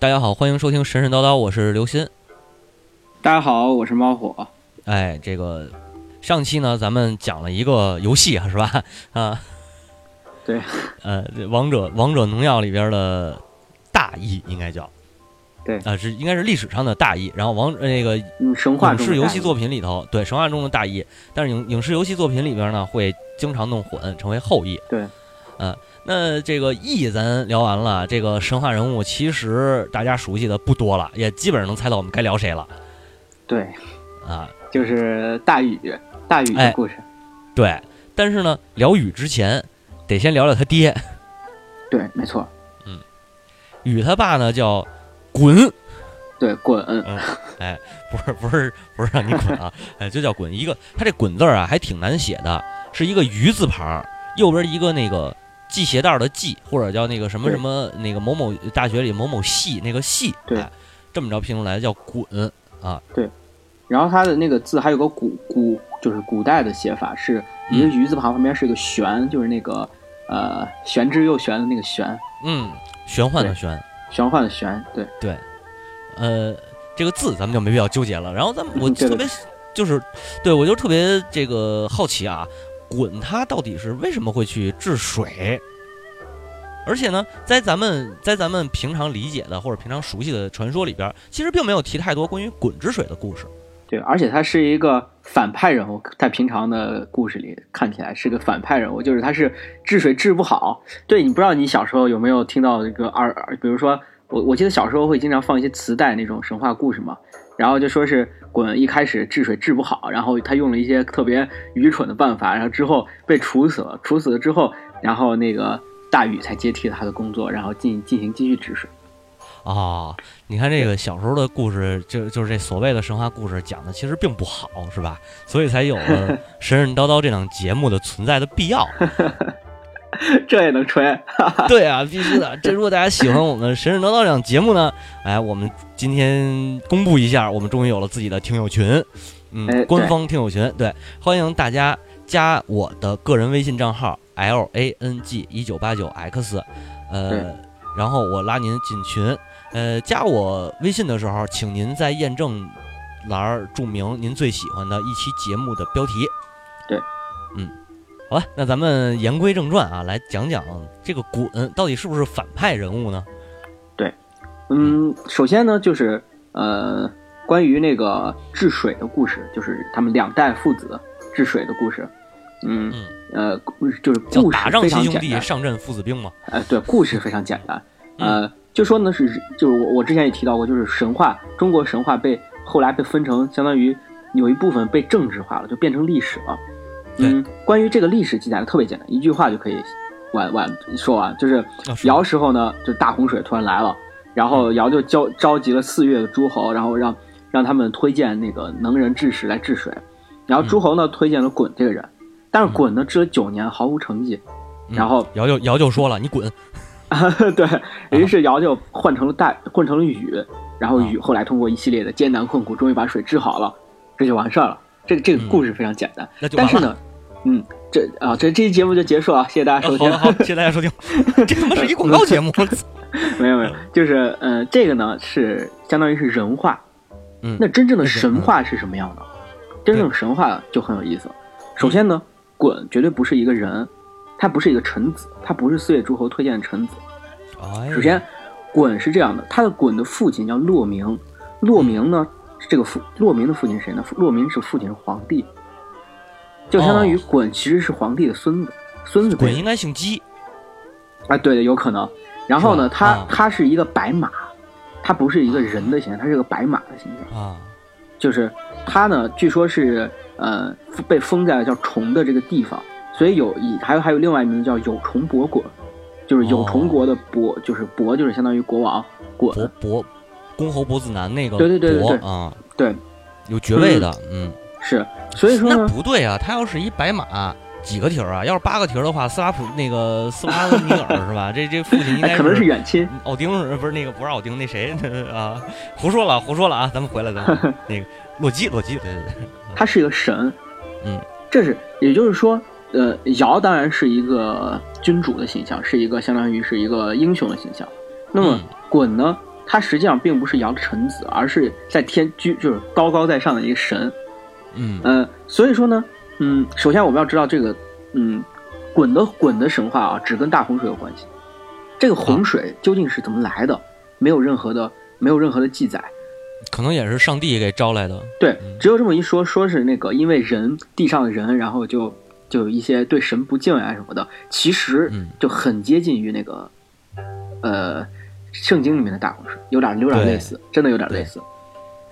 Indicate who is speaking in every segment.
Speaker 1: 大家好，欢迎收听神神叨叨，我是刘鑫。
Speaker 2: 大家好，我是猫火。
Speaker 1: 哎，这个上期呢，咱们讲了一个游戏啊，是吧？啊，
Speaker 2: 对，
Speaker 1: 呃，王者王者农药里边的大义应该叫，
Speaker 2: 对，
Speaker 1: 啊，是应该是历史上的大义。然后王那个
Speaker 2: 嗯，神话
Speaker 1: 影视游戏作品里头，对神话中的大义，但是影影视游戏作品里边呢，会经常弄混，成为后羿。
Speaker 2: 对，
Speaker 1: 那这个义咱聊完了，这个神话人物其实大家熟悉的不多了，也基本上能猜到我们该聊谁了
Speaker 2: 对，
Speaker 1: 啊。
Speaker 2: 就是大禹，大禹
Speaker 1: 哎
Speaker 2: 的故事。
Speaker 1: 对，但是呢，聊禹之前，得先聊聊他爹。
Speaker 2: 对，没错，嗯
Speaker 1: 禹他爸呢叫鲧，
Speaker 2: 对，滚，
Speaker 1: 嗯，哎，不是不是不是让你滚啊，哎，就叫鲧。一个他这鲧字儿啊，还挺难写的，是一个鱼字旁，右边一个那个系鞋带儿的系，或者叫那个什么什么那个某某大学里某某系那个系，
Speaker 2: 对。
Speaker 1: 哎，这么着拼出来叫滚啊。对。
Speaker 2: 然后它的那个字还有个古古，就是古代的写法，是一个
Speaker 1: 嗯
Speaker 2: 鱼字旁旁边是一个玄，就是那个呃玄之又玄的那个玄，
Speaker 1: 嗯，玄幻的玄，
Speaker 2: 玄幻的玄。对，
Speaker 1: 对，呃，这个字咱们就没必要纠结了。然后咱们我特别就是，对我就特别这个好奇啊，鲧他到底是为什么会去治水？而且呢，在咱们在咱们平常理解的或者平常熟悉的传说里边，其实并没有提太多关于鲧治水的故事。
Speaker 2: 对，而且他是一个反派人物，在平常的故事里看起来是个反派人物，就是他是治水治不好。对你不知道你小时候有没有听到这个二，二比如说我我记得小时候会经常放一些磁带那种神话故事嘛，然后就说是鲧一开始治水治不好，然后他用了一些特别愚蠢的办法，然后之后被处死了，处死了之后，然后那个大禹才接替了他的工作，然后进进行继续治水。
Speaker 1: 哦、你看这个小时候的故事，就就是这所谓的神话故事讲的其实并不好，是吧？所以才有了 神神叨叨这档节目的存在的必要。
Speaker 2: 这也能吹？
Speaker 1: 对啊，必须的。这如果大家喜欢我们神神叨叨这档节目呢，哎，我们今天公布一下，我们终于有了自己的听友群，嗯，
Speaker 2: 哎
Speaker 1: 官方听友群，对，欢迎大家加我的个人微信账号 l a n g 一九八九 x，呃，然后我拉您进群，呃，加我微信的时候，请您在验证栏儿注明您最喜欢的一期节目的标题。
Speaker 2: 对，
Speaker 1: 嗯，好吧，那咱们言归正传啊，来讲讲这个鲧到底是不是反派人物呢？
Speaker 2: 对嗯，首先呢，就是呃，关于那个治水的故事，就是他们两代父子治水的故事。嗯
Speaker 1: 嗯，
Speaker 2: 呃，故就是故事
Speaker 1: 打仗
Speaker 2: 非
Speaker 1: 亲兄弟，
Speaker 2: 常简单。
Speaker 1: 上阵父子兵嘛。
Speaker 2: 呃，对，故事非常简单。
Speaker 1: 嗯
Speaker 2: 呃，就说呢是，就是我我之前也提到过，就是神话，中国神话被后来被分成，相当于有一部分被政治化了，就变成历史了。嗯，关于这个历史记载的特别简单，一句话就可以完完说完，就是尧时候呢，就大洪水突然来了，然后尧就召召集了四岳的诸侯，然后让让他们推荐那个能人治士来治水，然后诸侯呢推荐了鲧这个人，但是鲧呢治了九年毫无成绩，
Speaker 1: 嗯。
Speaker 2: 然后
Speaker 1: 尧就尧就说了：“你滚。
Speaker 2: 对，于是尧就换成了大换成了禹，然后禹后来通过一系列的艰难困苦，终于把水治好了，这就完事儿了。这个这个
Speaker 1: 嗯。
Speaker 2: 故事非常简单，！”但是呢，嗯，这啊这这期节目就结束了，谢谢大家收听。
Speaker 1: 啊好好，谢谢大家收听。这他妈是一广告节目。
Speaker 2: 没有没有，就是呃，这个呢是相当于是人话。
Speaker 1: 嗯
Speaker 2: 那真正的神话是什么样的？真正的神话就很有意思。首先呢，鲧绝对不是一个人，他不是一个臣子，他不是四岳诸侯推荐的臣子。
Speaker 1: 哎
Speaker 2: 首先，鲧是这样的，他的鲧的父亲叫骆明，骆明呢，这个父骆明的父亲是谁呢？骆明是父亲是皇帝，就相当于
Speaker 1: 哦。
Speaker 2: 鲧其实是皇帝的孙子，孙子
Speaker 1: 鲧应该姓姬。
Speaker 2: 啊，对的，有可能。然后呢，他他是一个白马，他不是一个人的形象，他是个白马的形象。
Speaker 1: 啊，
Speaker 2: 就是他呢，据说是呃被封在了叫崇的这个地方，所以有以还有还有另外一名字叫有崇伯鲧，就是有崇国的伯，就是伯就是相当于国王
Speaker 1: 伯
Speaker 2: 鲧，
Speaker 1: 伯公侯伯子男那个
Speaker 2: 对对对对对对，
Speaker 1: 有爵位的，嗯，
Speaker 2: 是，所以说
Speaker 1: 那
Speaker 2: 呢，
Speaker 1: 不对啊，他要是一白马。几个蹄儿啊？要是八个蹄儿的话，斯拉普那个斯拉尼尔 是吧？这这父亲应该
Speaker 2: 哎，可能是远亲，
Speaker 1: 奥丁是不是那个不是奥丁那谁啊？胡说了，胡说了啊！咱们回来，咱们那个洛基，洛基，对对对，
Speaker 2: 他是一个神，
Speaker 1: 嗯，
Speaker 2: 这是也就是说，呃，尧当然是一个君主的形象，是一个相当于是一个英雄的形象。那么
Speaker 1: 嗯
Speaker 2: 鲧呢，他实际上并不是尧的臣子，而是在天居就是高高在上的一个神。
Speaker 1: 嗯
Speaker 2: 呃，所以说呢，嗯，首先我们要知道这个，嗯，鲧的鲧的神话啊，只跟大洪水有关系。这个洪水究竟是怎么来的，没有任何的没有任何的记载。
Speaker 1: 可能也是上帝给招来的。
Speaker 2: 对
Speaker 1: 嗯，
Speaker 2: 只有这么一说，说是那个因为人地上的人，然后就就有一些对神不敬啊什么的，其实
Speaker 1: 嗯
Speaker 2: 就很接近于那个，呃，圣经里面的大洪水，有点有点
Speaker 1: 对
Speaker 2: 类似，真的有点类似。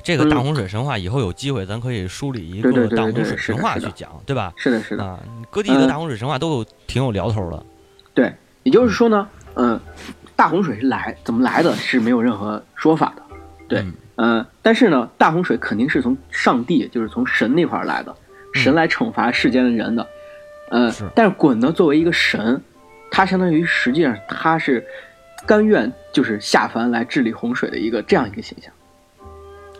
Speaker 2: 嗯
Speaker 1: 这个大洪水神话以后有机会，咱可以梳理一个大洪水神话去讲，对吧？
Speaker 2: 是的，是的。
Speaker 1: 啊，各地的
Speaker 2: 嗯
Speaker 1: 大洪水神话都有挺有聊头的。
Speaker 2: 对，也就是说呢，嗯、大洪水是来怎么来的，是没有任何说法的。对
Speaker 1: 嗯
Speaker 2: 嗯、但是呢，大洪水肯定是从上帝，就是从神那块儿来的，神来惩罚世间的人的。呃，但是鲧呢，作为一个神，他相当于实际上他是甘愿就是下凡来治理洪水的一个这样一个形象。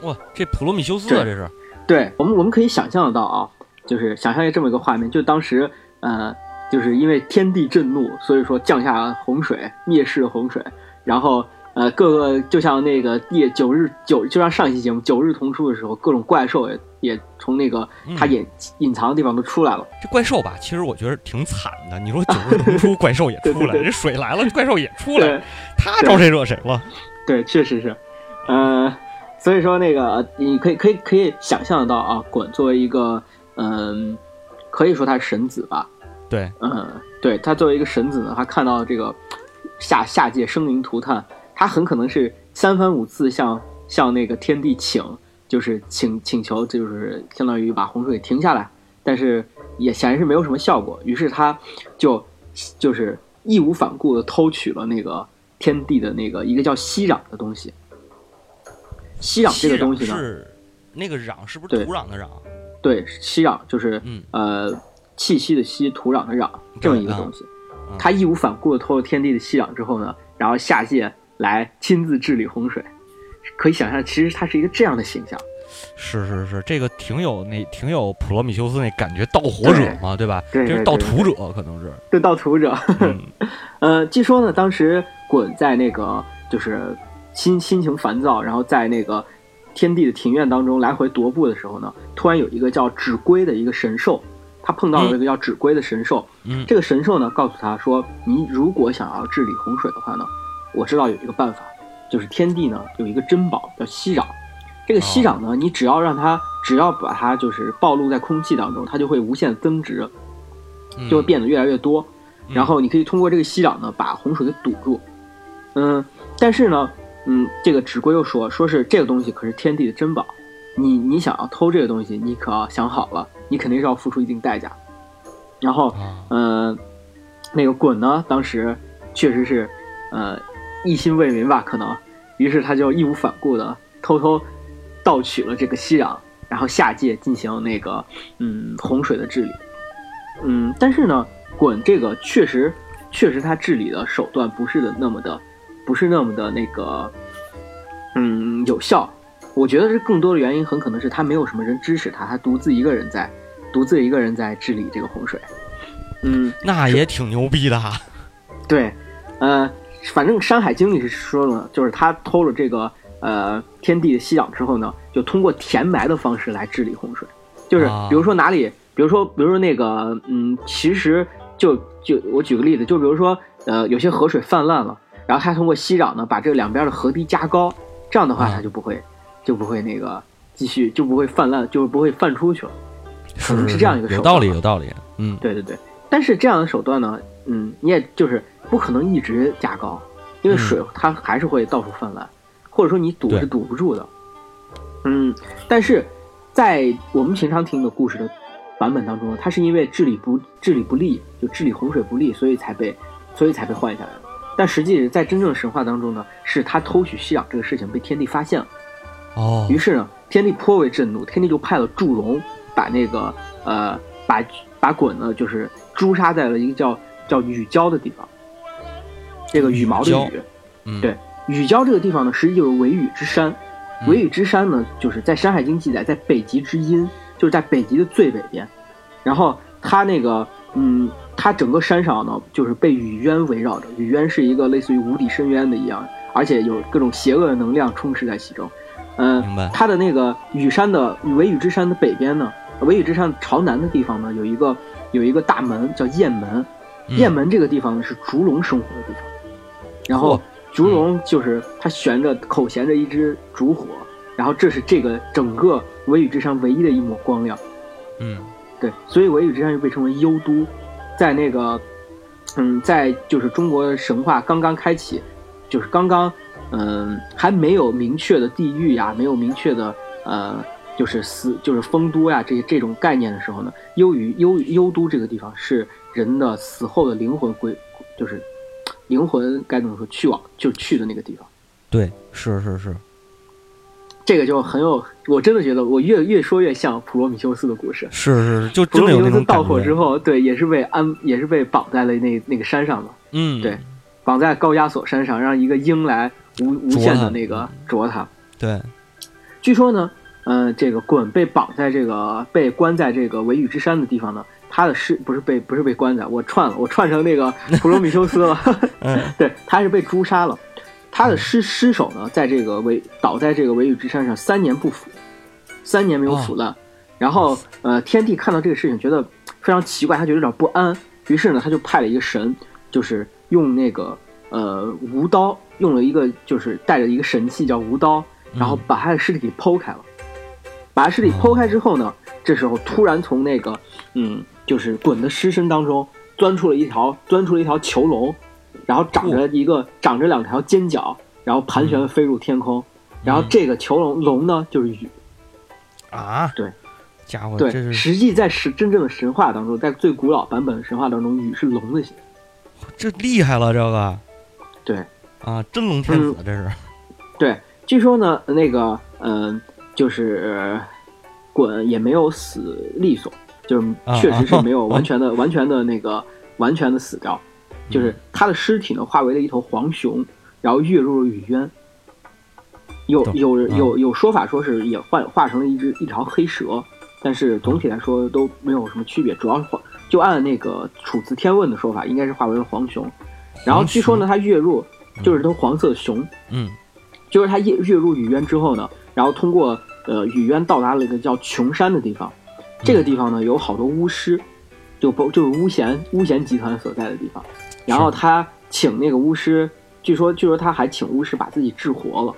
Speaker 1: 哇，这普罗米修斯啊，这是。
Speaker 2: 对我们，我们可以想象得到啊，就是想象一这么一个画面，就当时呃，就是因为天地震怒，所以说降下洪水，灭世洪水，然后呃，各个就像那个夜九日九，就像上一期节目九日同出的时候，各种怪兽也也从那个它
Speaker 1: 嗯
Speaker 2: 隐、隐藏的地方都出来了。
Speaker 1: 这怪兽吧，其实我觉得挺惨的。你说九日同出，怪兽也 出来，
Speaker 2: 对
Speaker 1: 这水来了，怪兽也出来，
Speaker 2: 对
Speaker 1: 他招谁惹谁了？
Speaker 2: 对，确实是，呃，所以说那个你可以可以可以想象得到啊，滚作为一个嗯、可以说他是神子吧，
Speaker 1: 对，
Speaker 2: 嗯，对他作为一个神子呢，他看到这个下下界生灵涂炭，他很可能是三番五次向向那个天帝请，就是请请求，就是相当于把洪水给停下来，但是也显然是没有什么效果，于是他就就是义无反顾的偷取了那个天帝的那个一个叫息壤的东西。息壤这个东西呢，
Speaker 1: 是那个壤是不是土壤的壤？
Speaker 2: 对，息壤就是
Speaker 1: 嗯
Speaker 2: 呃气息的息，土壤的壤这么一个东西。
Speaker 1: 嗯
Speaker 2: 他义无反顾的偷了天地的息壤之后呢，然后下界来亲自治理洪水，可以想象，其实他是一个这样的形象。
Speaker 1: 是是是，这个挺有那挺有普罗米修斯那感觉，盗火者嘛，对吧？
Speaker 2: 对对
Speaker 1: 这是盗
Speaker 2: 对
Speaker 1: 土者，可能是。
Speaker 2: 对，盗土者。
Speaker 1: 嗯
Speaker 2: 呃，据说呢，当时滚在那个就是心心情烦躁，然后在那个天地的庭院当中来回踱步的时候呢，突然有一个叫指龟的一个神兽，他碰到了这个叫指龟的神兽。
Speaker 1: 嗯
Speaker 2: 这个神兽呢，告诉他说，你如果想要治理洪水的话呢，我知道有一个办法，就是天地呢有一个珍宝叫息壤。这个息壤呢，你只要让它，只要把它就是暴露在空气当中，它就会无限增值，
Speaker 1: 嗯
Speaker 2: 就会变得越来越多。
Speaker 1: 嗯
Speaker 2: 然后你可以通过这个息壤呢，把洪水给堵住。嗯，但是呢，嗯，这个指龟又说，说是这个东西可是天地的珍宝，你你想要偷这个东西，你可要想好了，你肯定是要付出一定代价。然后，
Speaker 1: 啊
Speaker 2: 嗯，那个鲧呢，当时确实是，呃，一心为民吧，可能，于是他就义无反顾的偷偷盗取了这个息壤，然后下界进行那个，嗯，洪水的治理。嗯，但是呢，鲧这个确实，确实他治理的手段不是的那么的，不是那么的那个，嗯，有效。我觉得这更多的原因很可能是他没有什么人支持他，他独自一个人在，独自一个人在治理这个洪水。嗯，
Speaker 1: 那也挺牛逼的哈。
Speaker 2: 对，呃，反正《山海经》里是说了，就是他偷了这个呃天地的息壤之后呢，就通过填埋的方式来治理洪水，就是
Speaker 1: 啊
Speaker 2: 比如说哪里，比如说比如说那个，嗯，其实就就我举个例子，就比如说呃有些河水泛滥了，然后他通过息壤呢把这两边的河堤加高，这样的话
Speaker 1: 啊
Speaker 2: 它就不会就不会那个继续就不会泛滥，就不会泛出去了。可能是这样一个手
Speaker 1: 有道理，有道理。嗯，
Speaker 2: 对对对，但是这样的手段呢，嗯，你也就是不可能一直加高，因为
Speaker 1: 嗯
Speaker 2: 水它还是会到处泛滥，或者说你堵是堵不住的。嗯，但是在我们平常听的故事的版本当中呢，它是因为治理不治理不力，就治理洪水不力，所以才被所以才被换下来的。但实际在真正的神话当中呢，是他偷取息壤这个事情被天帝发现了。
Speaker 1: 哦
Speaker 2: 于，是呢，天帝颇为震怒，天帝就派了祝融把那个呃把把鲧呢就是诛杀在了一个叫叫羽郊的地方。这个羽毛的
Speaker 1: 羽
Speaker 2: 羽，
Speaker 1: 嗯，
Speaker 2: 对羽郊这个地方呢，实际就是尾羽之山。
Speaker 1: 嗯
Speaker 2: 尾羽之山呢，就是在《山海经》记载，在北极之阴，就是在北极的最北边。然后他那个，嗯，它整个山上呢，就是被雨渊围绕着。雨渊是一个类似于无底深渊的一样，而且有各种邪恶的能量充斥在其中。嗯、
Speaker 1: 明白
Speaker 2: 它的那个雨山的维雨之山的北边呢，维雨之山朝南的地方呢，有一个有一个大门叫雁门。
Speaker 1: 嗯
Speaker 2: 雁门这个地方呢是烛龙生活的地方，然后烛龙就是它悬着口衔着一只烛火，然后这是这个整个维雨之山唯一的一抹光亮。
Speaker 1: 嗯
Speaker 2: 对，所以维雨之山又被称为幽都，在那个，嗯，在就是中国神话刚刚开启，就是刚刚，嗯，还没有明确的地狱呀，没有明确的呃，就是死就是丰都呀这这种概念的时候呢，幽于幽幽都这个地方是人的死后的灵魂归，就是灵魂该怎么说去往就去的那个地方。
Speaker 1: 对，是是是，
Speaker 2: 这个就很有，我真的觉得我越越说越像普罗米修斯的故事。
Speaker 1: 是是是，就
Speaker 2: 普罗米修斯盗。火之后，对，也是被安，也是被绑在了那那个山上嘛，
Speaker 1: 嗯，
Speaker 2: 对绑在高加索山上，让一个鹰来无无限的那个啄他。
Speaker 1: 对，
Speaker 2: 据说呢，呃，这个鲧被绑在这个被关在这个维羽之山的地方呢，他的尸不是被不是被关在，我串了，我串成那个普罗米修斯了。
Speaker 1: 嗯
Speaker 2: 对，他是被诛杀了。他的尸尸首呢，在这个维倒在这个维羽之山上三年不腐，三年没有腐烂。然后呃，天帝看到这个事情，觉得非常奇怪，他觉得有点不安，于是呢，他就派了一个神，就是用那个呃无刀，用了一个就是带着一个神器叫无刀，然后把他的尸体给剖开了。把他尸体剖开之后呢，这时候突然从那个嗯，就是滚的尸身当中钻出了一条钻出了一条囚龙，然后长着一个、长着两条尖角，然后盘旋飞入天空。然后这个囚龙龙呢，就是雨。
Speaker 1: 啊，
Speaker 2: 对，
Speaker 1: 家伙，
Speaker 2: 对，实际在神真正的神话当中，在最古老版本的神话当中，雨是龙的形。象。
Speaker 1: 这厉害了，这个。
Speaker 2: 对。
Speaker 1: 啊，真龙天子，这是，
Speaker 2: 对，据说呢，那个嗯、就是呃鲧也没有死利索，就是
Speaker 1: 啊。
Speaker 2: 确实是没有
Speaker 1: 啊
Speaker 2: 完全的、完全的那个完全的死掉，就是他的尸体呢化为了一头黄熊，然后跃入了雨渊。有有
Speaker 1: 啊
Speaker 2: 有有说法说是也化化成了一只一条黑蛇，但是总体来说都没有什么区别，主要是化就按那个《楚辞天问》的说法，应该是化为了黄熊。然后据说呢，他跃入就是头黄色的熊，
Speaker 1: 嗯。
Speaker 2: 就是他跃跃入雨渊之后呢，然后通过呃雨渊到达了一个叫琼山的地方，这个地方呢有好多巫师，就不就是巫贤巫贤集团所在的地方，然后他请那个巫师，据说据说他还请巫师把自己治活了，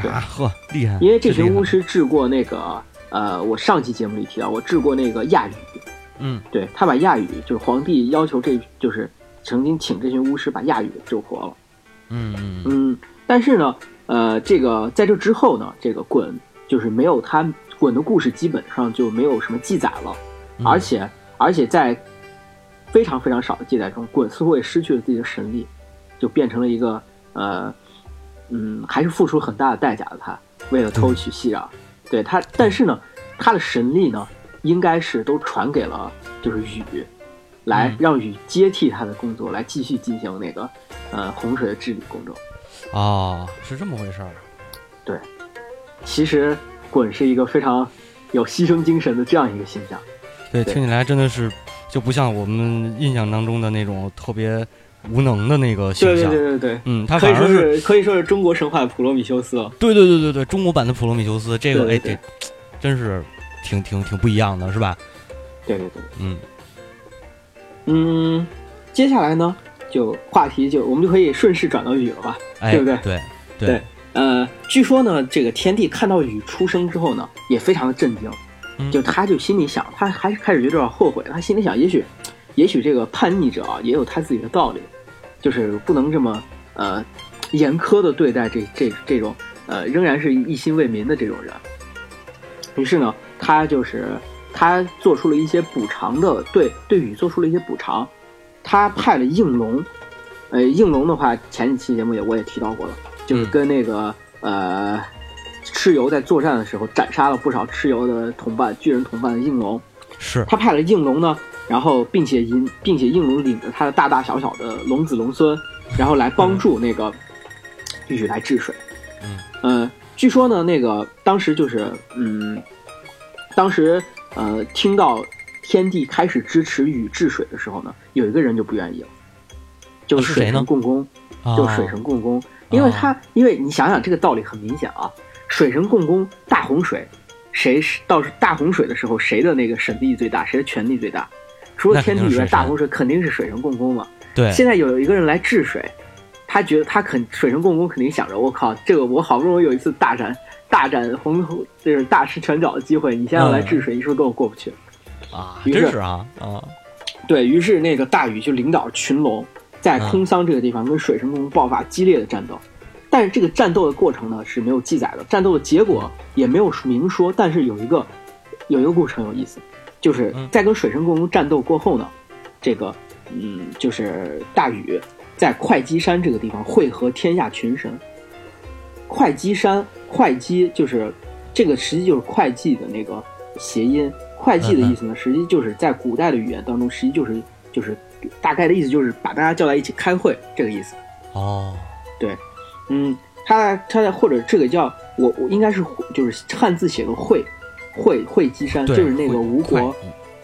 Speaker 2: 对
Speaker 1: 啊呵，厉害，
Speaker 2: 因为这群巫，师治过那个呃我上期节目里提到我治过那个亚语，
Speaker 1: 嗯。
Speaker 2: 对他把亚语就是皇帝要求这就是曾经请这群巫师把亚语给救活了。
Speaker 1: 嗯嗯。
Speaker 2: 嗯，但是呢，呃，这个在这之后呢，这个滚就是没有他滚的故事基本上就没有什么记载了，
Speaker 1: 嗯，
Speaker 2: 而且而且在非常非常少的记载中，鲧似乎也失去了自己的神力，就变成了一个呃，嗯，还是付出很大的代价的他，为了偷取熙壤，对他，但是呢，他的神力呢，应该是都传给了就是禹。来
Speaker 1: 嗯
Speaker 2: 让禹接替他的工作，来继续进行那个，呃，洪水的治理工作。
Speaker 1: 哦，是这么回事儿，对
Speaker 2: 其实鲧是一个非常有牺牲精神的这样一个形象。
Speaker 1: 对，
Speaker 2: 对
Speaker 1: 听起来真的是就不像我们印象当中的那种特别无能的那个形
Speaker 2: 对对
Speaker 1: 象，
Speaker 2: 对对对，
Speaker 1: 嗯，他
Speaker 2: 可以说
Speaker 1: 反而是
Speaker 2: 是可以说是中国神话普罗米修斯了。
Speaker 1: 对对对对对，中国版的普罗米修斯，这个哎，
Speaker 2: 对对。
Speaker 1: 这真是挺挺挺不一样的，是吧？
Speaker 2: 对对对，
Speaker 1: 嗯。
Speaker 2: 嗯，接下来呢，就话题就我们就可以顺势转到雨了吧？
Speaker 1: 哎，
Speaker 2: 对不对？
Speaker 1: 对
Speaker 2: 对。呃，据说呢，这个天帝看到雨出生之后呢，也非常的震惊，
Speaker 1: 嗯
Speaker 2: 就他就心里想，他还是开始有点后悔，他心里想，也许，也许这个叛逆者啊，也有他自己的道理，就是不能这么呃严苛的对待这这这种呃仍然是一心为民的这种人。于是呢，他就是他做出了一些补偿的，对对禹做出了一些补偿，他派了应龙，呃，应龙的话，前几期节目也我也提到过了，就是
Speaker 1: 嗯。
Speaker 2: 跟那个、呃蚩尤在作战的时候斩杀了不少蚩尤的同伴巨人同伴的应龙，
Speaker 1: 是，
Speaker 2: 他派了应龙呢，然后并且引并且应龙领着他的大大小小的龙子龙孙，然后来帮助那个禹来治水。
Speaker 1: 嗯，
Speaker 2: 呃，据说呢，那个当时就是嗯，当时呃听到天帝开始支持禹治水的时候呢，有一个人就不愿意了，就是水神共工，
Speaker 1: 啊
Speaker 2: 就是水神共工，因为他因为你想想这个道理很明显啊，水神共工大洪水，谁是到大洪水的时候谁的那个神力最大，谁的权力最大？除了天地以外，大洪水肯定是水神共工嘛。
Speaker 1: 对，
Speaker 2: 现在有一个人来治水，他觉得他肯水神共工肯定想着，我靠，这个我好不容易有一次大展大展宏图，就是大施拳脚的机会，你现在要来治水，你是不是跟我过不去？
Speaker 1: 啊，
Speaker 2: 于是
Speaker 1: 啊啊，
Speaker 2: 对于是，那个大禹就领导群龙在空桑这个地方跟水神共工爆发激烈的战斗，但是这个战斗的过程呢是没有记载的，战斗的结果也没有明说，但是有一个有一个故事很有意思，就是
Speaker 1: 嗯。
Speaker 2: 在跟水神共工战斗过后呢，这个嗯就是大禹在会稽山这个地方会合天下群神，会稽山会稽就是这个实际就是会稽的那个谐音，会稽的意思呢，实际就是在古代的语言当中，实际就是就是大概的意思就是把大家叫在一起开会这个意思。
Speaker 1: 哦，
Speaker 2: 嗯，它它或者这个叫我我应该是就是汉字写个会会会稽山，就是那个吴国，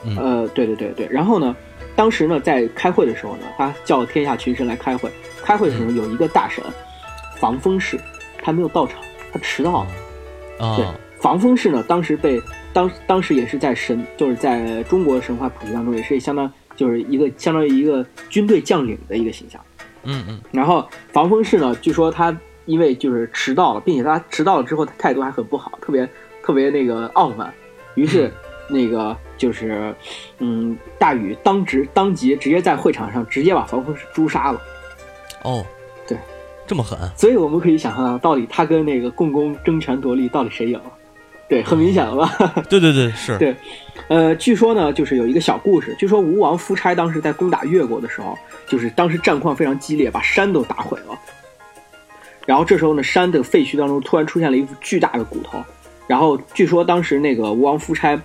Speaker 1: 嗯
Speaker 2: 呃，对对对对。然后呢，当时呢在开会的时候呢，他叫天下群臣来开会。开会的时候有一个大神防风氏，他没有到场，他迟到了。对
Speaker 1: 啊，，
Speaker 2: 防风氏呢，当时被当当时也是在神，就是在中国神话谱系当中，也是相当就是一个相当于一个军队将领的一个形象。
Speaker 1: 嗯嗯
Speaker 2: 然后防风氏呢，据说他因为就是迟到了，并且他迟到了之后，他态度还很不好，特别特别那个傲慢。于是那个就是，嗯，大禹当直当即直接在会场上直接把防风氏诛杀了。
Speaker 1: 哦，
Speaker 2: 对，
Speaker 1: 这么狠，
Speaker 2: 所以我们可以想象到，到底他跟那个共工争权夺利，到底谁赢了？对，很明显了吧？
Speaker 1: 对对对，是，
Speaker 2: 对呃，据说呢，就是有一个小故事，据说吴王夫差当时在攻打越国的时候，就是当时战况非常激烈，把山都打毁了。然后这时候呢，山的废墟当中突然出现了一副巨大的骨头。然后据说当时那个吴王夫差，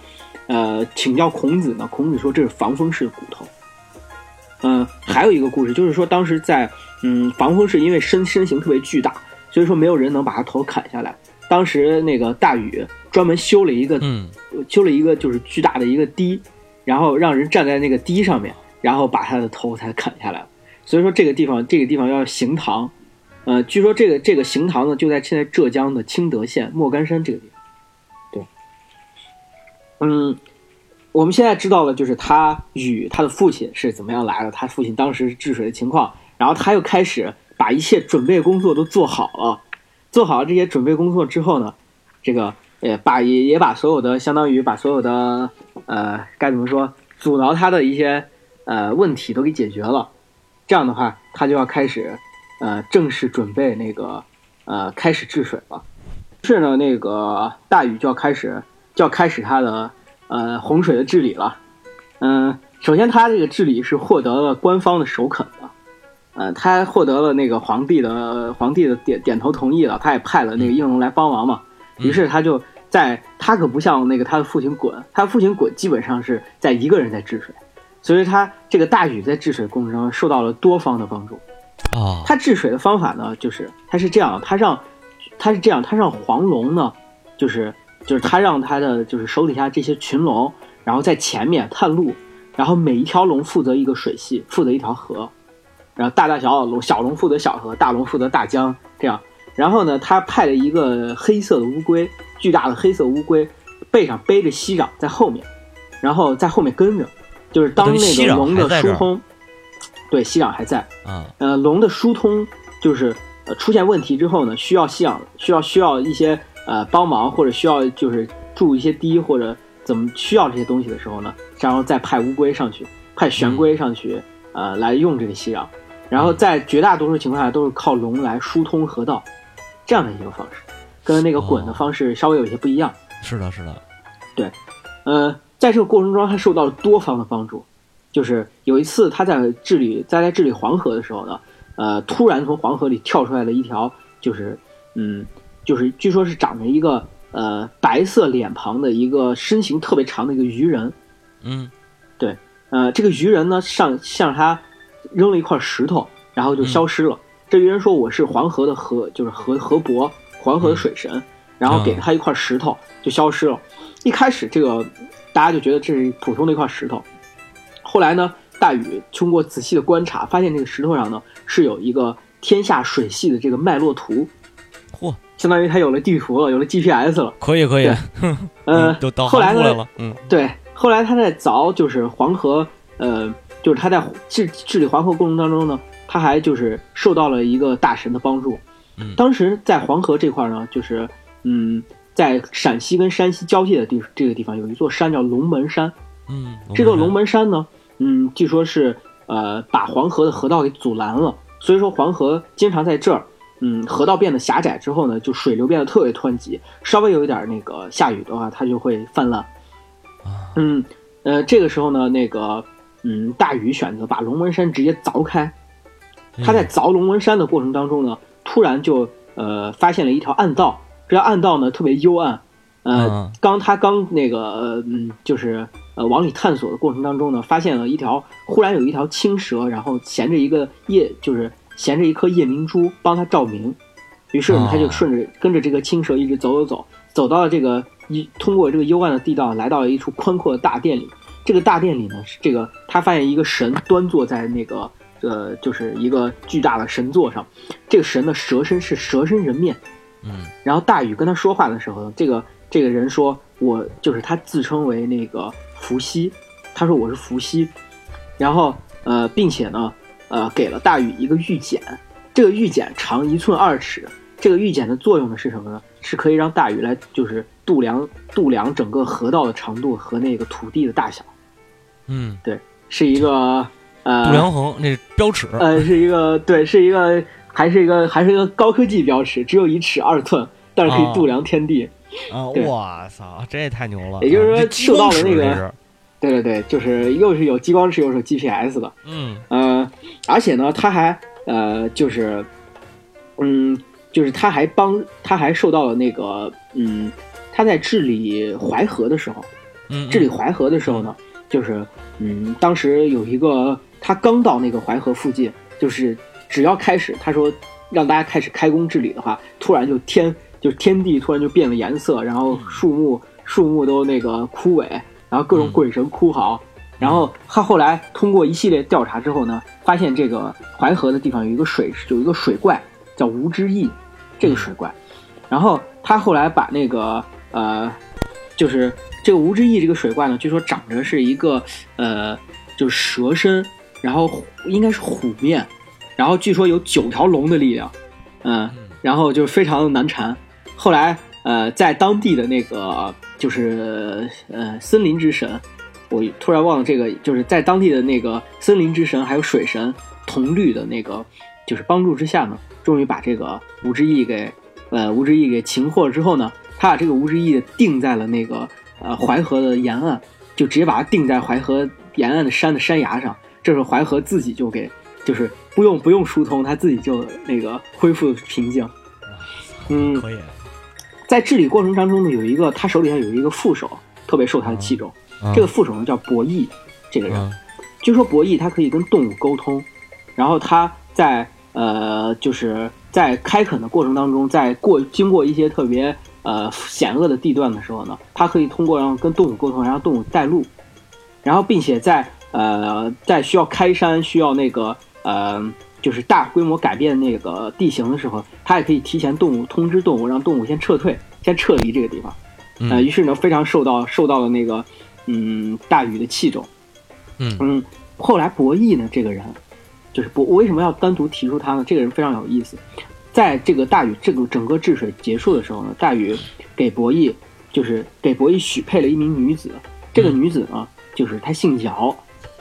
Speaker 2: 呃，请教孔子呢，孔子说这是防风氏的骨头。嗯、还有一个故事，就是说当时在嗯防风氏因为身身形特别巨大，所以说没有人能把他头砍下来。当时那个大禹专门修了一个
Speaker 1: 嗯
Speaker 2: 修了一个就是巨大的一个堤，然后让人站在那个堤上面，然后把他的头才砍下来。所以说这个地方这个地方叫行堂，呃，据说这个这个行堂呢就在现在浙江的青德县莫干山这个地方。对，嗯，我们现在知道了，就是他禹他的父亲是怎么样来的，他父亲当时治水的情况，然后他又开始把一切准备工作都做好了。做好了这些准备工作之后呢，这个也把也也把所有的相当于把所有的呃该怎么说阻挠他的一些呃问题都给解决了。这样的话，他就要开始呃正式准备那个呃开始治水了。是呢，那个大禹就要开始就要开始他的呃洪水的治理了。嗯、首先他这个治理是获得了官方的首肯。呃，他获得了那个皇帝的皇帝的点点头同意了，他也派了那个应龙来帮忙嘛。
Speaker 1: 嗯
Speaker 2: 于是他就在他可不像那个他的父亲鲧，他父亲鲧基本上是在一个人在治水，所以他这个大禹在治水过程中受到了多方的帮助。
Speaker 1: 啊，
Speaker 2: 他治水的方法呢，就是他是这样，他让他是这样，他让黄龙呢，就是就是他让他的就是手底下这些群龙，然后在前面探路，然后每一条龙负责一个水系，负责一条河，然后大大小小龙，小龙负责小河，大龙负责大江，这样。然后呢，他派了一个黑色的乌龟，巨大的黑色乌龟，背上背着息壤在后面，然后在后面跟着，就是当那个龙的疏通，对，息壤还在，
Speaker 1: 嗯
Speaker 2: 呃，龙的疏通就是呃出现问题之后呢，需要吸壤，需要需要一些呃帮忙，或者需要就是筑一些堤或者怎么需要这些东西的时候呢，然后再派乌龟上去，派玄龟上去，呃，来用这个吸氧，然后在绝大多数情况下都是靠龙来疏通河道，这样的一个方式，跟那个滚的
Speaker 1: 哦
Speaker 2: 方式稍微有一些不一样。
Speaker 1: 是的，是的，对
Speaker 2: 呃，在这个过程中，他受到了多方的帮助。就是有一次他在治理在在治理黄河的时候呢，呃，突然从黄河里跳出来了一条，就是嗯，就是据说是长着一个呃白色脸庞的一个身形特别长的一个鱼人。
Speaker 1: 嗯对
Speaker 2: 呃，这个鱼人呢上向他扔了一块石头，然后就消失了。这鱼人说我是黄河的河，就是河河伯，黄河的水神，然后给了他一块石头就消失了。一开始这个大家就觉得这是普通的一块石头。后来呢，大禹通过仔细的观察，发现这个石头上呢是有一个天下水系的这个脉络图，
Speaker 1: 嚯，
Speaker 2: 相当于他有了地图了，有了 GPS 了。
Speaker 1: 可以可以
Speaker 2: 对，呃，
Speaker 1: 都导
Speaker 2: 后来呢
Speaker 1: 航出来了，嗯
Speaker 2: 对，后来他在凿就是黄河，呃，就是他在治治理黄河过程当中呢，他还就是受到了一个大神的帮助。
Speaker 1: 嗯
Speaker 2: 当时在黄河这块呢，就是嗯，在陕西跟山西交界的地这个地方有一座山叫龙门山。
Speaker 1: 嗯，
Speaker 2: 这座龙
Speaker 1: 门
Speaker 2: 门山呢，嗯，据说是呃把黄河的河道给阻拦了，所以说黄河经常在这儿，嗯，河道变得狭窄之后呢，就水流变得特别湍急，稍微有一点那个下雨的话，它就会泛滥。
Speaker 1: 啊，
Speaker 2: 嗯，呃，这个时候呢，那个嗯，大禹选择把龙门山直接凿开。他在凿龙门山的过程当中呢，突然就呃发现了一条暗道，这条暗道呢特别幽暗，呃，
Speaker 1: 嗯
Speaker 2: 刚他刚那个呃嗯，就是呃往里探索的过程当中呢，发现了一条忽然有一条青蛇，然后衔着一个夜，就是衔着一颗夜明珠帮他照明。于是他就顺着跟着这个青蛇一直走走走，走到了这个一通过这个幽暗的地道，来到了一处宽阔的大殿里。这个大殿里呢，是这个他发现一个神端坐在那个呃，就是一个巨大的神座上。这个神的蛇身是蛇身人面，
Speaker 1: 嗯。
Speaker 2: 然后大禹跟他说话的时候呢，这个这个人说，我就是他自称为那个伏羲，他说我是伏羲，然后呃，并且呢，呃，给了大禹一个玉简，这个玉简长一寸二尺，这个玉简的作用呢是什么呢？是可以让大禹来就是度量度量整个河道的长度和那个土地的大小，
Speaker 1: 嗯，对
Speaker 2: 是一个呃
Speaker 1: 度量衡那标尺，
Speaker 2: 呃，是一个对，是一个还是一个还是一个高科技标尺，只有一尺二寸，但是可以度量天地。
Speaker 1: 啊，
Speaker 2: 对
Speaker 1: 我操，这也太牛了！
Speaker 2: 也就是说受到了那个对对对，就是又是有激光尺，又是 GPS 的。
Speaker 1: 嗯
Speaker 2: 呃，而且呢，他还呃，就是嗯，就是他还帮他还受到了那个嗯，他在治理淮河的时候，
Speaker 1: 嗯，
Speaker 2: 治理淮河的时候呢，就是嗯，当时有一个他刚到那个淮河附近，就是只要开始他说让大家开始开工治理的话，突然就天就天地突然就变了颜色，然后树木树木都那个枯萎，然后各种
Speaker 1: 嗯
Speaker 2: 鬼神哭嚎。然后他后来通过一系列调查之后呢，发现这个淮河的地方有一个水有一个水怪叫吴之翼，这个水怪。然后他后来把那个呃，就是这个吴之翼这个水怪呢，据说长着是一个呃，就是蛇身，然后虎应该是虎面，然后据说有九条龙的力量，嗯、
Speaker 1: 嗯
Speaker 2: 然后就非常的难缠。后来呃，在当地的那个就是呃森林之神，我突然忘了这个，就是在当地的那个森林之神还有水神铜绿的那个就是帮助之下呢，终于把这个吴之翼给呃吴之翼给擒获了之后呢，他把这个吴之翼定在了那个呃淮河的沿岸，就直接把它定在淮河沿岸的山的山崖上。这时候淮河自己就给就是不用不用疏通，它自己就那个恢复平静。嗯，
Speaker 1: 可以，
Speaker 2: 在治理过程当中呢，有一个他手里下有一个副手，特别受他的器重。
Speaker 1: 嗯
Speaker 2: 这个副手呢叫博弈，这个人。
Speaker 1: 嗯
Speaker 2: 据说博弈他可以跟动物沟通，然后他在呃就是在开垦的过程当中，在过经过一些特别呃险恶的地段的时候呢，他可以通过让跟动物沟通，然后动物带路，然后并且在呃在需要开山需要那个呃就是大规模改变那个地形的时候，他也可以提前动物通知动物，让动物先撤退，先撤离这个地方。呃，
Speaker 1: 嗯
Speaker 2: 于是呢非常受到受到了那个嗯大禹的器重。
Speaker 1: 嗯
Speaker 2: 嗯，后来伯益呢，这个人就是伯，我为什么要单独提出他呢？这个人非常有意思，在这个大禹这个整个治水结束的时候呢，大禹给伯益就是给伯益许配了一名女子，这个
Speaker 1: 嗯
Speaker 2: 女子呢，就是她姓姚，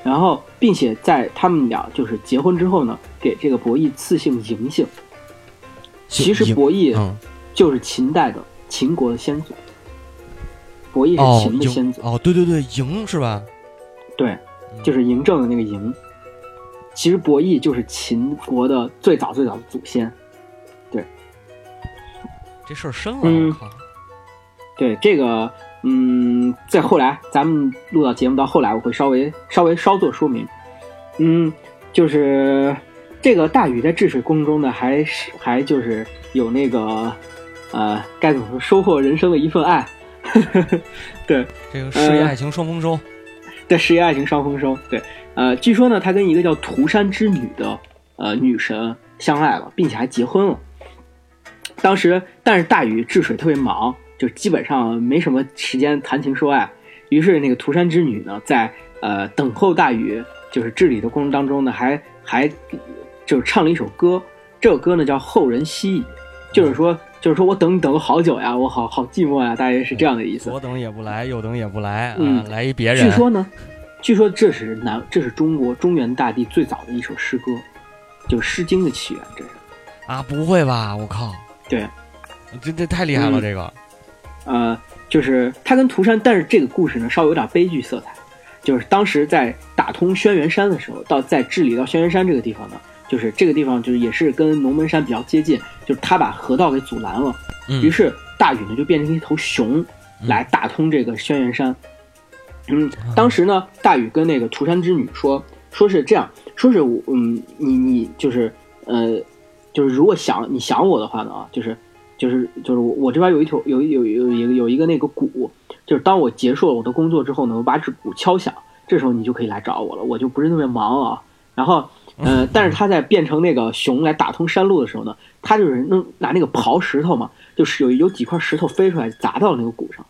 Speaker 2: 然后并且在他们俩就是结婚之后呢，给这个伯益赐姓嬴姓。其实伯益
Speaker 1: 嗯
Speaker 2: 就是秦代的秦国的先祖，伯益是秦的先祖，
Speaker 1: 哦，对对对，嬴是吧？
Speaker 2: 对，就是嬴政的那个嬴。其实伯益就是秦国的最早最早的祖先。
Speaker 1: 这事儿深了，
Speaker 2: 嗯
Speaker 1: 我靠，
Speaker 2: 对这个，嗯，在后来咱们录到节目到后来，我会稍微稍微稍作说明。嗯，就是这个大禹在治水过程中呢，还是还就是有那个呃，该怎么说，收获人生的一份爱。对，
Speaker 1: 这个事业爱情双丰收。
Speaker 2: 对，事业爱情双丰收。对，呃，据说呢，他跟一个叫涂山之女的呃女神相爱了，并且还结婚了。当时，但是大禹治水特别忙，就基本上没什么时间谈情说爱。于是，那个涂山之女呢，在呃等候大禹就是治理的过程当中呢，还还就是唱了一首歌。这首歌呢叫《后人惜矣》，就是说，就是说我等你等了好久呀，我好好寂寞呀，大约是这样的意思。
Speaker 1: 左等也不来，右等也不来，
Speaker 2: 嗯，
Speaker 1: 来一别人。
Speaker 2: 据说呢，据说这是南，这是中国中原大地最早的一首诗歌，就是《诗经》的起源。这是
Speaker 1: 啊，不会吧？我靠！
Speaker 2: 对，
Speaker 1: 这这太厉害了，这个。
Speaker 2: 呃，就是他跟涂山，但是这个故事呢，稍微有点悲剧色彩。就是当时在打通轩辕山的时候，到在治理到轩辕山这个地方呢。就是这个地方，就是也是跟龙门山比较接近，就是他把河道给阻拦了，于是大禹呢就变成一头熊来打通这个轩辕山。嗯，当时呢，大禹跟那个涂山之女说，说是这样，说是我，嗯，你你就是呃，就是如果想你想我的话呢啊，就是就是就是我我这边有一头有有有有有一个那个鼓，就是当我结束了我的工作之后呢，我把这鼓敲响，这时候你就可以来找我了，我就不是特别忙啊，然后。呃，但是他在变成那个熊来打通山路的时候呢，他就是能拿那个刨石头嘛，就是有有几块石头飞出来砸到那个鼓上，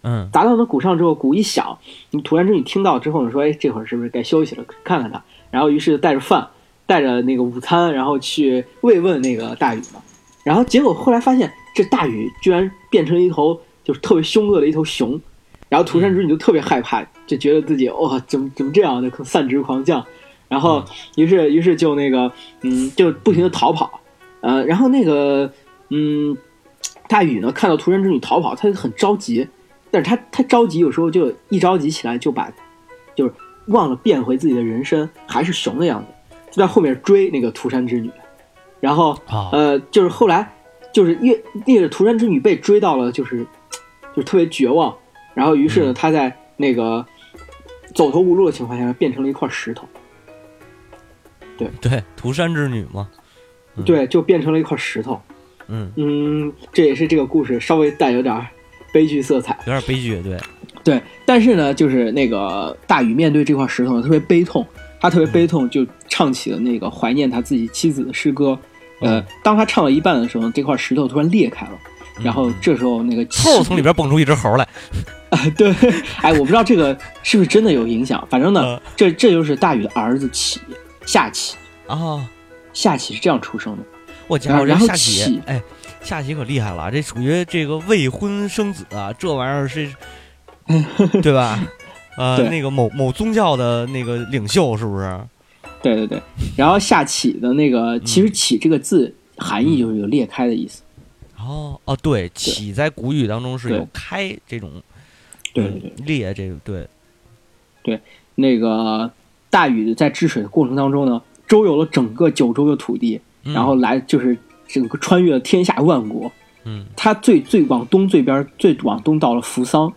Speaker 1: 嗯，
Speaker 2: 砸到那鼓上之后，鼓一响，你突然之你听到之后你，说，哎，这会儿是不是该休息了？看看他，然后于是带着饭，带着那个午餐，然后去慰问那个大禹嘛，然后结果后来发现这大禹居然变成一头就是特别凶恶的一头熊，然后涂山之女就特别害怕，就觉得自己哇，怎么怎么这样的散值狂降。然后，于是，于是就那个，嗯，就不停的逃跑，呃，然后那个，嗯，大禹呢，看到涂山之女逃跑，他就很着急，但是他他着急，有时候就一着急起来就把，就是忘了变回自己的人身，还是熊的样子，就在后面追那个涂山之女，然后，呃，就是后来，就是越那个涂山之女被追到了，就是，就特别绝望，然后于是呢，他在那个走投无路的情况下，变成了一块石头。对
Speaker 1: 对，涂山之女嘛，
Speaker 2: 对，就变成了一块石头。
Speaker 1: 嗯
Speaker 2: 嗯，这也是这个故事稍微带有点悲剧色彩，
Speaker 1: 有点悲剧。对
Speaker 2: 对，但是呢，就是那个大禹面对这块石头呢，特别悲痛，他特别悲痛，就唱起了那个怀念他自己妻子的诗歌。呃，当他唱到一半的时候，这块石头突然裂开了，然后这时候那个
Speaker 1: 后从里边蹦出一只猴来。
Speaker 2: 啊，对，哎，我不知道这个是不是真的有影响，反正呢，这这就是大禹的儿子启。夏启
Speaker 1: 啊，
Speaker 2: 夏启是这样出生的。
Speaker 1: 我家伙，
Speaker 2: 然后
Speaker 1: 夏启，哎，夏启可厉害了，这属于这个未婚生子啊，这玩意儿是，对吧？呃，那个某某宗教的那个领袖是不是？
Speaker 2: 对对对。然后夏启的那个，其实“启”这个字含义就是有裂开的意思。
Speaker 1: 哦哦，对，“启”在古语当中是有开这种，
Speaker 2: 对对对，
Speaker 1: 裂这个对，
Speaker 2: 对那个。大禹在治水的过程当中呢，周游了整个九州的土地，然后来就是整个穿越了天下万国。
Speaker 1: 嗯，
Speaker 2: 他最最往东最边最往东到了扶桑，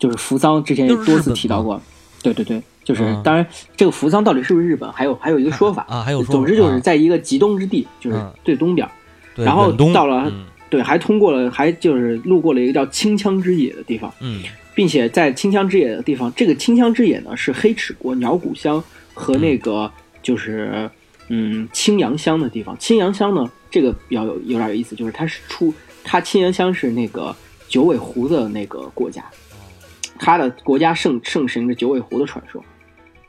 Speaker 2: 就是扶桑之前也多次提到过。对对对，就是当然这个扶桑到底是不是日本，还有还有一个说法
Speaker 1: 啊，还有
Speaker 2: 总之就是在一个极东之地，就是最东边。然后到了对，还通过了，还就是路过了一个叫清羌之野的地方。
Speaker 1: 嗯。
Speaker 2: 并且在清羌之野的地方，这个清羌之野呢是黑齿国鸟谷乡和那个就是嗯青阳乡的地方。青阳乡呢，这个比较有有点意思，就是它是出它青阳乡是那个九尾狐的那个国家，它的国家盛盛行着九尾狐的传说。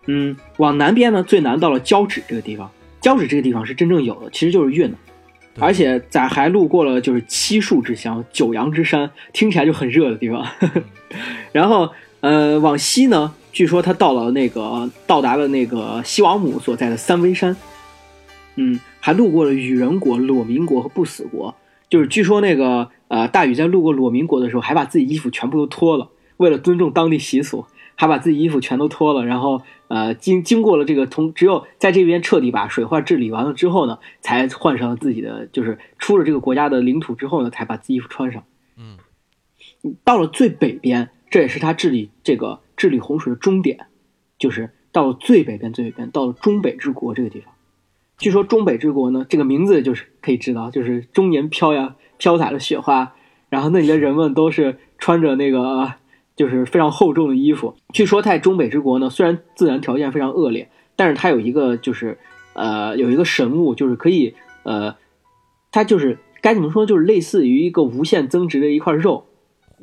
Speaker 2: 嗯，往南边呢，最南到了交趾这个地方，交趾这个地方是真正有的，其实就是越南。而且咱还路过了就是七树之乡、九阳之山，听起来就很热的地方。然后，呃，往西呢，据说他到了那个到达了那个西王母所在的三危山。嗯，还路过了羽人国、裸民国和不死国。就是据说那个呃，大禹在路过裸民国的时候，还把自己衣服全部都脱了，为了尊重当地习俗。还把自己衣服全都脱了，然后呃经经过了这个从只有在这边彻底把水患治理完了之后呢，才换上了自己的就是出了这个国家的领土之后呢，才把自己衣服穿上。
Speaker 1: 嗯，
Speaker 2: 到了最北边，这也是他治理这个治理洪水的终点，就是到了最北边最北边，到了中北之国这个地方。据说中北之国呢，这个名字就是可以知道，就是终年飘呀飘洒的雪花，然后那里的人们都是穿着那个就是非常厚重的衣服。据说在中北之国呢，虽然自然条件非常恶劣，但是它有一个就是呃有一个神物，就是可以呃，它就是该怎么说，就是类似于一个无限增值的一块肉，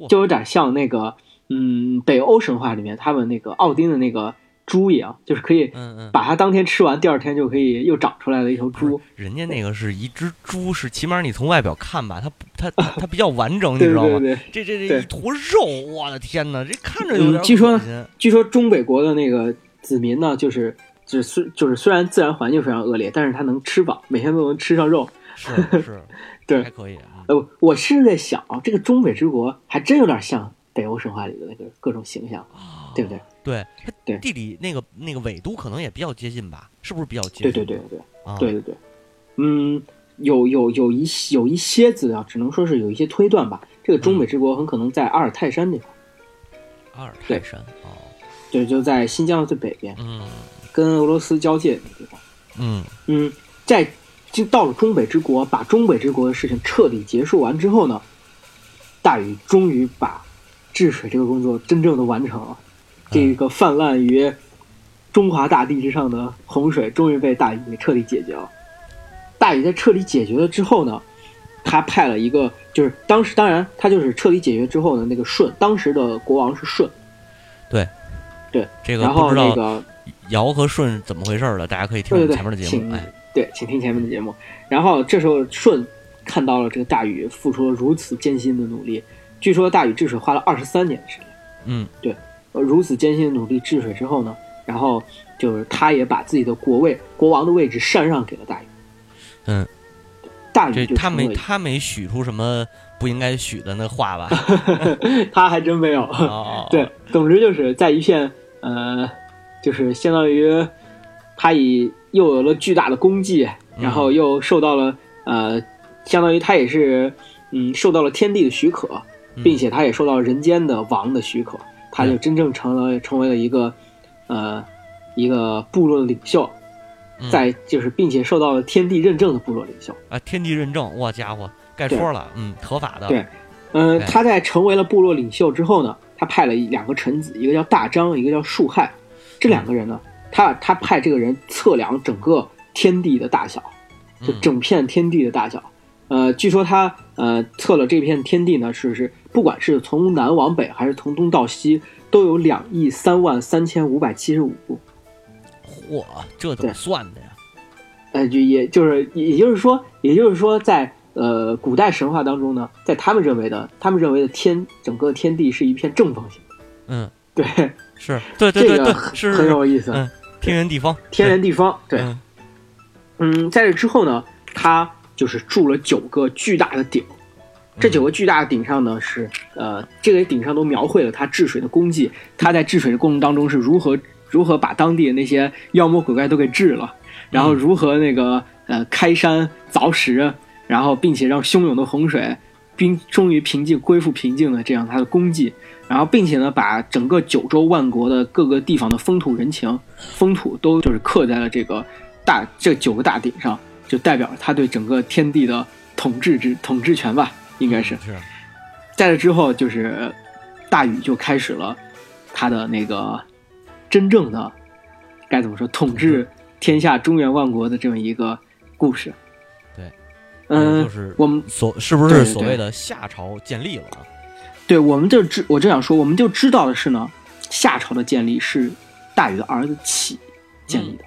Speaker 2: 就有点像那个嗯北欧神话里面他们那个奥丁的那个猪一样，就是可以把它当天吃完，第二天就可以又长出来的一头猪。
Speaker 1: 人家那个是一只猪，是起码你从外表看吧，它它它 它比较完整，你知道吗？
Speaker 2: 对对对，
Speaker 1: 这这这一坨肉，我的天哪，这看着有点
Speaker 2: 嗯据说据说中北国的那个子民呢，就是就是虽就是虽然自然环境非常恶劣，但是他能吃饱，每天都能吃上肉。
Speaker 1: 是是，
Speaker 2: 对
Speaker 1: 还可以。啊
Speaker 2: 呃，我是在想啊，这个中北之国还真有点像北欧神话里的那个各种形象，
Speaker 1: 啊
Speaker 2: 对不对？
Speaker 1: 对，它
Speaker 2: 对
Speaker 1: 地理那个那个纬度可能也比较接近吧？是不是比较接
Speaker 2: 对
Speaker 1: 近？
Speaker 2: 对对对
Speaker 1: 啊，
Speaker 2: 对对对，嗯，有有有一有一些资料，只能说是有一些推断吧。这个中北之国很可能在阿尔泰山那块儿，
Speaker 1: 阿尔泰山哦，
Speaker 2: 对，就在新疆的最北边，
Speaker 1: 嗯
Speaker 2: 跟俄罗斯交界的那地方。
Speaker 1: 嗯
Speaker 2: 嗯，在就到了中北之国，把中北之国的事情彻底结束完之后呢，大禹终于把治水这个工作真正的完成了。这个泛滥于中华大地之上的洪水，终于被大禹给彻底解决了。大禹在彻底解决了之后呢，他派了一个，就是当时当然他就是彻底解决之后的那个舜，当时的国王是舜，对，对
Speaker 1: 这个
Speaker 2: 然后
Speaker 1: 不知道
Speaker 2: 那个
Speaker 1: 尧和舜怎么回事儿了，大家可以听前面的节
Speaker 2: 请
Speaker 1: 目。哎，
Speaker 2: 对，请听前面的节目。然后这时候舜看到了这个大禹付出了如此艰辛的努力，据说大禹治水花了二十三年的时间。
Speaker 1: 嗯
Speaker 2: 呃，如此艰辛的努力治水之后呢，然后就是他也把自己的国位、国王的位置禅让给了大禹。
Speaker 1: 嗯，
Speaker 2: 大禹
Speaker 1: 这他没他没许出什么不应该许的那话吧？
Speaker 2: 他还真没有。
Speaker 1: 哦，
Speaker 2: 对，总之就是在一片呃，就是相当于他以又有了巨大的功绩，然后又受到了呃，相当于他也是嗯受到了天地的许可，
Speaker 1: 嗯
Speaker 2: 并且他也受到人间的王的许可，他就
Speaker 1: 嗯
Speaker 2: 真正成了成为了一个呃一个部落的领袖，
Speaker 1: 嗯
Speaker 2: 在就是并且受到了天地认证的部落领袖。
Speaker 1: 啊，天地认证，哇家伙，盖戳了，嗯，合法的。
Speaker 2: 对嗯、
Speaker 1: 哎
Speaker 2: 他在成为了部落领袖之后呢，他派了两个臣子，一个叫大张，一个叫树亥。这两个人呢，他他派这个人测量整个天地的大小，就
Speaker 1: 嗯
Speaker 2: 整片天地的大小。呃，据说他呃测了这片天地呢，是是不管是从南往北还是从东到西，都有两亿三万三千五百七十五步。
Speaker 1: 嚯，这怎么算的呀？
Speaker 2: 呃，就也就是也就是说，也就是说在，呃古代神话当中呢，在他们认为的，他们认为的天整个天地是一片正方形。
Speaker 1: 嗯，
Speaker 2: 对，
Speaker 1: 是对对对对，
Speaker 2: 这个很
Speaker 1: 是
Speaker 2: 很有意思。
Speaker 1: 嗯，天圆地方，
Speaker 2: 天圆地方，对，
Speaker 1: 嗯
Speaker 2: 嗯，在这之后呢，他就是筑了九个巨大的鼎。这九个巨大的鼎上呢，是呃，这个鼎上都描绘了他治水的功绩。他在治水的过程当中是如何如何把当地的那些妖魔鬼怪都给治了，然后如何那个呃开山凿石，然后并且让汹涌的洪水并终于平静恢复平静的这样他的功绩。然后并且呢，把整个九州万国的各个地方的风土人情、风土都就是刻在了这个大这九个大鼎上，就代表他对整个天地的统治之统治权吧，应该是。
Speaker 1: 是，
Speaker 2: 在这之后，就是大禹就开始了他的那个真正的该怎么说统治天下中原万国的这么一个故事。
Speaker 1: 对，
Speaker 2: 嗯、
Speaker 1: 就是
Speaker 2: 我们
Speaker 1: 所是不是所谓的夏朝建立了啊？
Speaker 2: 对，我们就知我正想说，我们就知道的是呢，夏朝的建立是大禹的儿子启建立的。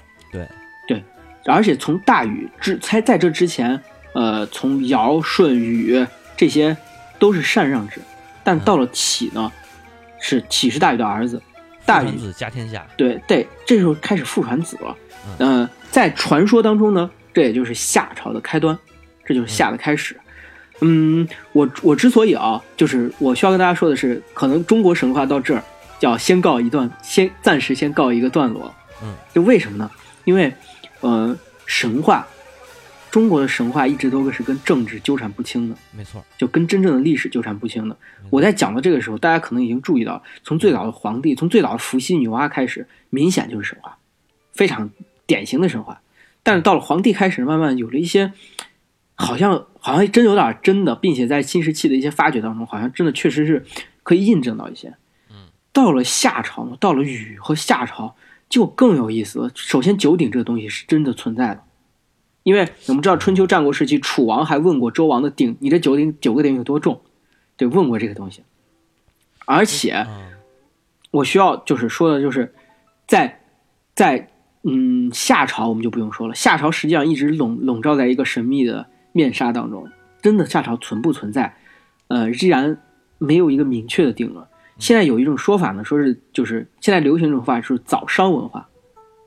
Speaker 2: 而且从大禹之在在这之前，呃，从尧、舜、禹这些都是禅让制，但到了启呢，是启是大禹的儿子，大禹
Speaker 1: 传子家天下，
Speaker 2: 对对，这时候开始父传子了。嗯、在传说当中呢，这也就是夏朝的开端，这就是夏的开始。嗯，我我之所以啊，就是我需要跟大家说的是，可能中国神话到这儿要先告一段，先暂时先告一个段落。
Speaker 1: 嗯，
Speaker 2: 就为什么呢？因为，呃，神话，中国的神话一直都是跟政治纠缠不清的。
Speaker 1: 没错，
Speaker 2: 就跟真正的历史纠缠不清的。我在讲到这个时候，大家可能已经注意到，从最早的皇帝，从最早的伏羲、女娲开始，明显就是神话，非常典型的神话。但是到了皇帝开始，慢慢有了一些好像好像真有点真的，并且在新石器的一些发掘当中，好像真的确实是可以印证到一些。
Speaker 1: 嗯，
Speaker 2: 到了夏朝呢，到了禹和夏朝就更有意思了。首先，九鼎这个东西是真的存在的，因为我们知道春秋战国时期，楚王还问过周王的鼎，你这九鼎九个鼎有多重？对，问过这个东西。而且我需要就是说的就是，在在嗯夏朝我们就不用说了，夏朝实际上一直笼笼罩在一个神秘的面纱当中。真的夏朝存不存在？呃，依然没有一个明确的定论。现在有一种说法呢，说是就是现在流行一种说法是早商文化，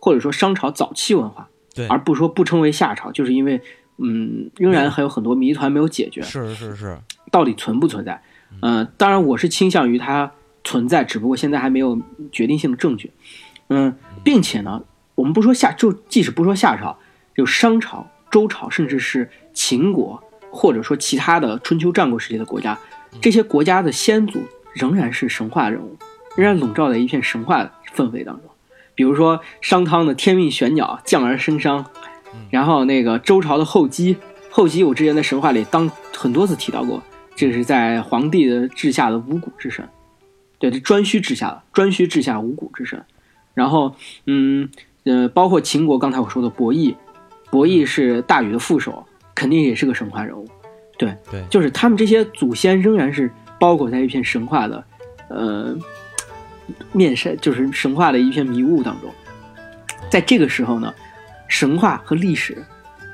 Speaker 2: 或者说商朝早期文化，
Speaker 1: 对
Speaker 2: 而不说不称为夏朝，就是因为嗯仍然还有很多谜团没有解决。
Speaker 1: 是是是，
Speaker 2: 到底存不存在？嗯、当然我是倾向于它存在，只不过现在还没有决定性的证据。嗯，并且呢，我们不说夏，就即使不说夏朝，就商朝、周朝，甚至是秦国，或者说其他的春秋战国时期的国家，这些国家的先祖仍然是神话人物，仍然笼罩在一片神话氛围当中。比如说商汤的天命玄鸟降而生商，然后那个周朝的后姬，后姬我之前在神话里当很多次提到过，这是在皇帝的治下的五谷之神，对，这颛顼治下的颛顼治下五谷之神。然后，嗯呃，包括秦国刚才我说的伯益，伯益是大禹的副手，肯定也是个神话人物。对，
Speaker 1: 对
Speaker 2: 就是他们这些祖先仍然是包裹在一片神话的，呃，面纱，就是神话的一片迷雾当中。在这个时候呢，神话和历史，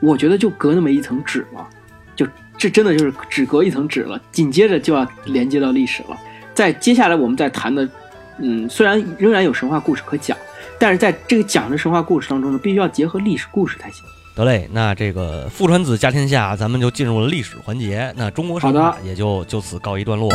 Speaker 2: 我觉得就隔那么一层纸了，就这真的就是只隔一层纸了，紧接着就要连接到历史了。在接下来我们在谈的，嗯，虽然仍然有神话故事可讲，但是在这个讲的神话故事当中呢，必须要结合历史故事才行。
Speaker 1: 得嘞，那这个父传子家天下，咱们就进入了历史环节，那中国神话也就就此告一段落。